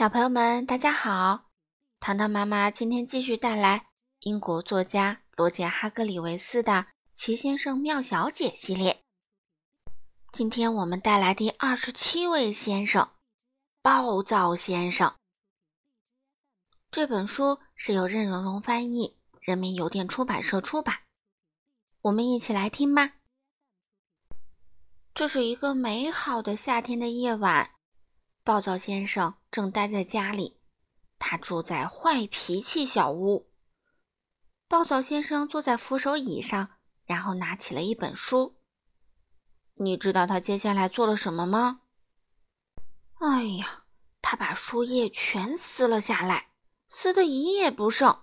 小朋友们，大家好！糖糖妈妈今天继续带来英国作家罗杰·哈格里维斯的《奇先生妙小姐》系列。今天我们带来第二十七位先生——暴躁先生。这本书是由任溶溶翻译，人民邮电出版社出版。我们一起来听吧。这是一个美好的夏天的夜晚。暴躁先生正待在家里，他住在坏脾气小屋。暴躁先生坐在扶手椅上，然后拿起了一本书。你知道他接下来做了什么吗？哎呀，他把书页全撕了下来，撕得一页不剩。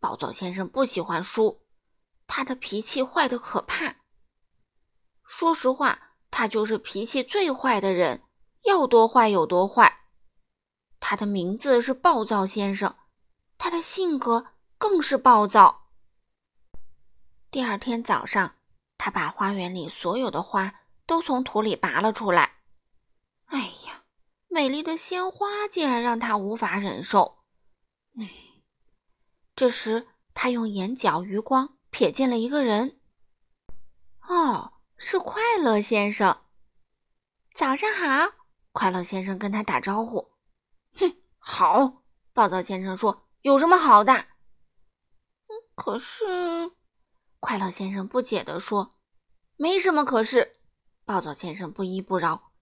暴躁先生不喜欢书，他的脾气坏得可怕。说实话，他就是脾气最坏的人。要多坏有多坏。他的名字是暴躁先生，他的性格更是暴躁。第二天早上，他把花园里所有的花都从土里拔了出来。哎呀，美丽的鲜花竟然让他无法忍受。嗯，这时他用眼角余光瞥见了一个人。哦，是快乐先生。早上好。快乐先生跟他打招呼。哼，好。暴躁先生说：“有什么好的？”嗯，可是，快乐先生不解地说：“没什么可是。”暴躁先生不依不饶：“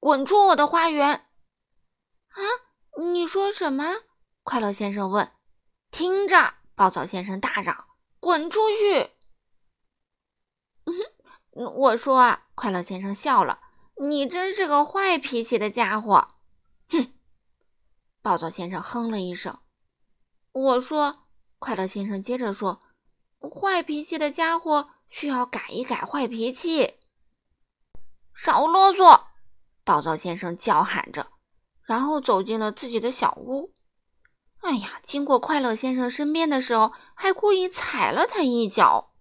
滚出我的花园！”啊，你说什么？快乐先生问。听着，暴躁先生大嚷：“滚出去！”嗯，我说啊，快乐先生笑了。你真是个坏脾气的家伙！哼！暴躁先生哼了一声。我说：“快乐先生接着说，坏脾气的家伙需要改一改坏脾气。”少啰嗦！暴躁先生叫喊着，然后走进了自己的小屋。哎呀，经过快乐先生身边的时候，还故意踩了他一脚。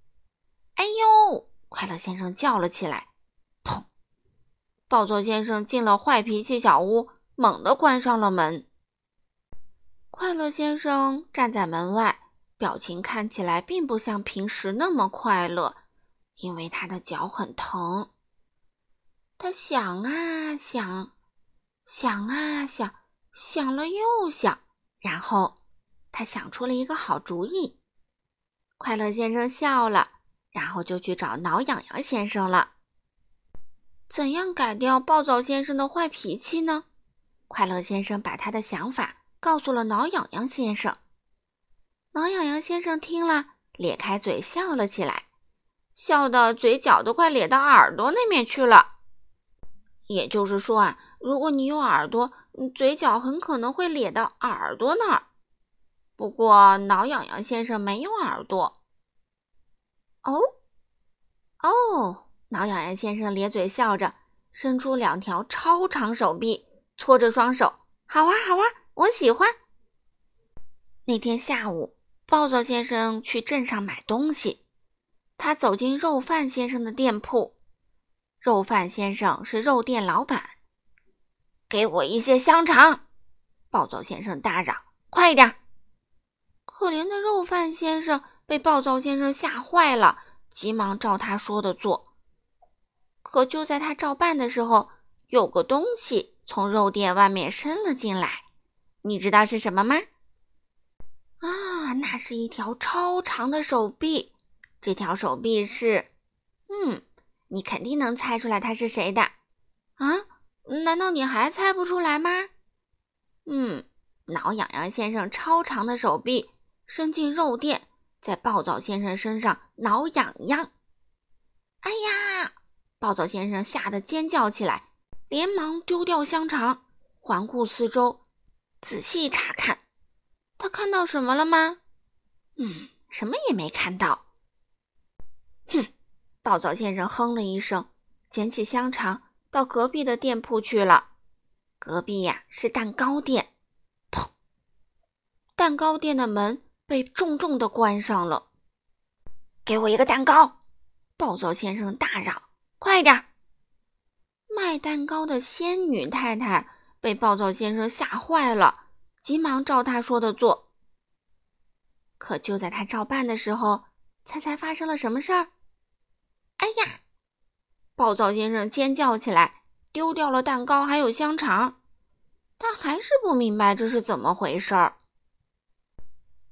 哎呦！快乐先生叫了起来。砰暴躁先生进了坏脾气小屋，猛地关上了门。快乐先生站在门外，表情看起来并不像平时那么快乐，因为他的脚很疼。他想啊想，想啊想，想了又想，然后他想出了一个好主意。快乐先生笑了，然后就去找挠痒痒先生了。怎样改掉暴躁先生的坏脾气呢？快乐先生把他的想法告诉了挠痒痒先生。挠痒痒先生听了，咧开嘴笑了起来，笑得嘴角都快咧到耳朵那面去了。也就是说啊，如果你有耳朵，嘴角很可能会咧到耳朵那儿。不过挠痒痒先生没有耳朵。哦，哦。挠痒痒先生咧嘴笑着，伸出两条超长手臂，搓着双手，好玩好玩，我喜欢。那天下午，暴躁先生去镇上买东西，他走进肉贩先生的店铺。肉贩先生是肉店老板，给我一些香肠！暴躁先生大嚷：“快一点！”可怜的肉贩先生被暴躁先生吓坏了，急忙照他说的做。可就在他照办的时候，有个东西从肉店外面伸了进来，你知道是什么吗？啊，那是一条超长的手臂。这条手臂是……嗯，你肯定能猜出来它是谁的啊？难道你还猜不出来吗？嗯，挠痒痒先生超长的手臂伸进肉垫，在暴躁先生身上挠痒痒。哎呀！暴躁先生吓得尖叫起来，连忙丢掉香肠，环顾四周，仔细查看。他看到什么了吗？嗯，什么也没看到。哼！暴躁先生哼了一声，捡起香肠，到隔壁的店铺去了。隔壁呀是蛋糕店。砰！蛋糕店的门被重重的关上了。给我一个蛋糕！暴躁先生大嚷。快点！卖蛋糕的仙女太太被暴躁先生吓坏了，急忙照他说的做。可就在他照办的时候，猜猜发生了什么事儿？哎呀！暴躁先生尖叫起来，丢掉了蛋糕还有香肠。他还是不明白这是怎么回事儿。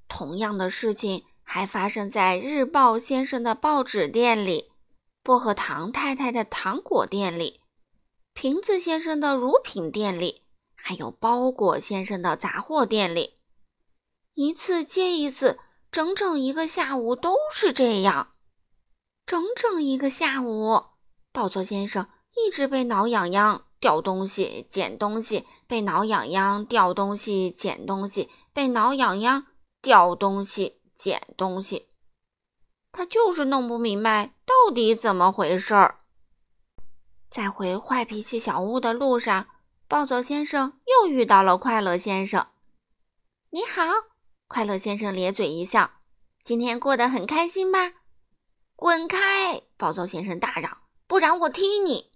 同样的事情还发生在日报先生的报纸店里，薄荷糖太太的糖果店里，瓶子先生的乳品店里，还有包裹先生的杂货店里。一次接一次，整整一个下午都是这样。整整一个下午，暴躁先生一直被挠痒痒。掉东西，捡东西，被挠痒痒；掉东西，捡东西，被挠痒痒；掉东西，捡东西。他就是弄不明白到底怎么回事儿。在回坏脾气小屋的路上，暴走先生又遇到了快乐先生。你好，快乐先生咧嘴一笑：“今天过得很开心吧？”滚开！暴走先生大嚷：“不然我踢你！”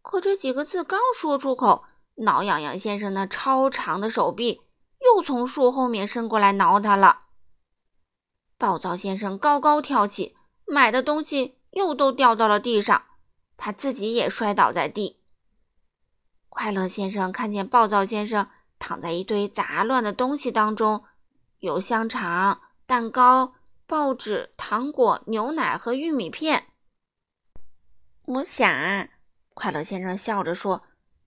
可这几个字刚说出口，挠痒痒先生那超长的手臂又从树后面伸过来挠他了。暴躁先生高高跳起，买的东西又都掉到了地上，他自己也摔倒在地。快乐先生看见暴躁先生躺在一堆杂乱的东西当中，有香肠、蛋糕、报纸、糖果、牛奶和玉米片。我想。快乐先生笑着说：“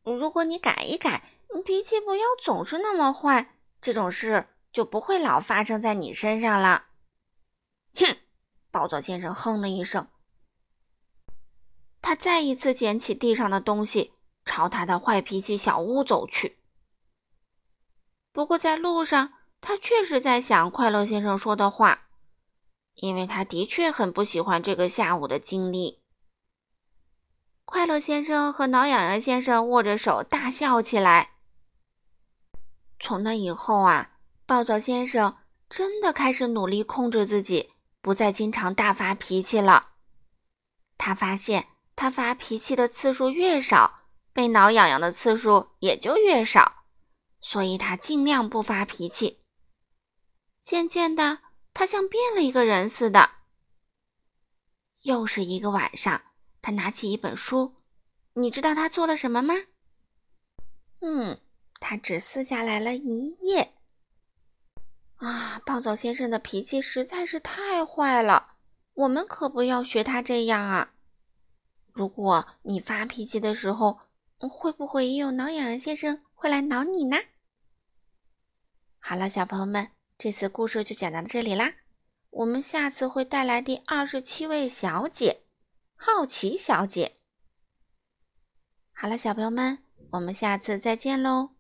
如果你改一改，脾气不要总是那么坏，这种事就不会老发生在你身上了。”哼！暴躁先生哼了一声，他再一次捡起地上的东西，朝他的坏脾气小屋走去。不过在路上，他确实在想快乐先生说的话，因为他的确很不喜欢这个下午的经历。快乐先生和挠痒痒先生握着手大笑起来。从那以后啊，暴躁先生真的开始努力控制自己，不再经常大发脾气了。他发现，他发脾气的次数越少，被挠痒痒的次数也就越少，所以他尽量不发脾气。渐渐的，他像变了一个人似的。又是一个晚上。他拿起一本书，你知道他做了什么吗？嗯，他只撕下来了一页。啊，暴躁先生的脾气实在是太坏了，我们可不要学他这样啊！如果你发脾气的时候，会不会也有挠痒痒先生会来挠你呢？好了，小朋友们，这次故事就讲到这里啦，我们下次会带来第二十七位小姐。好奇小姐，好了，小朋友们，我们下次再见喽。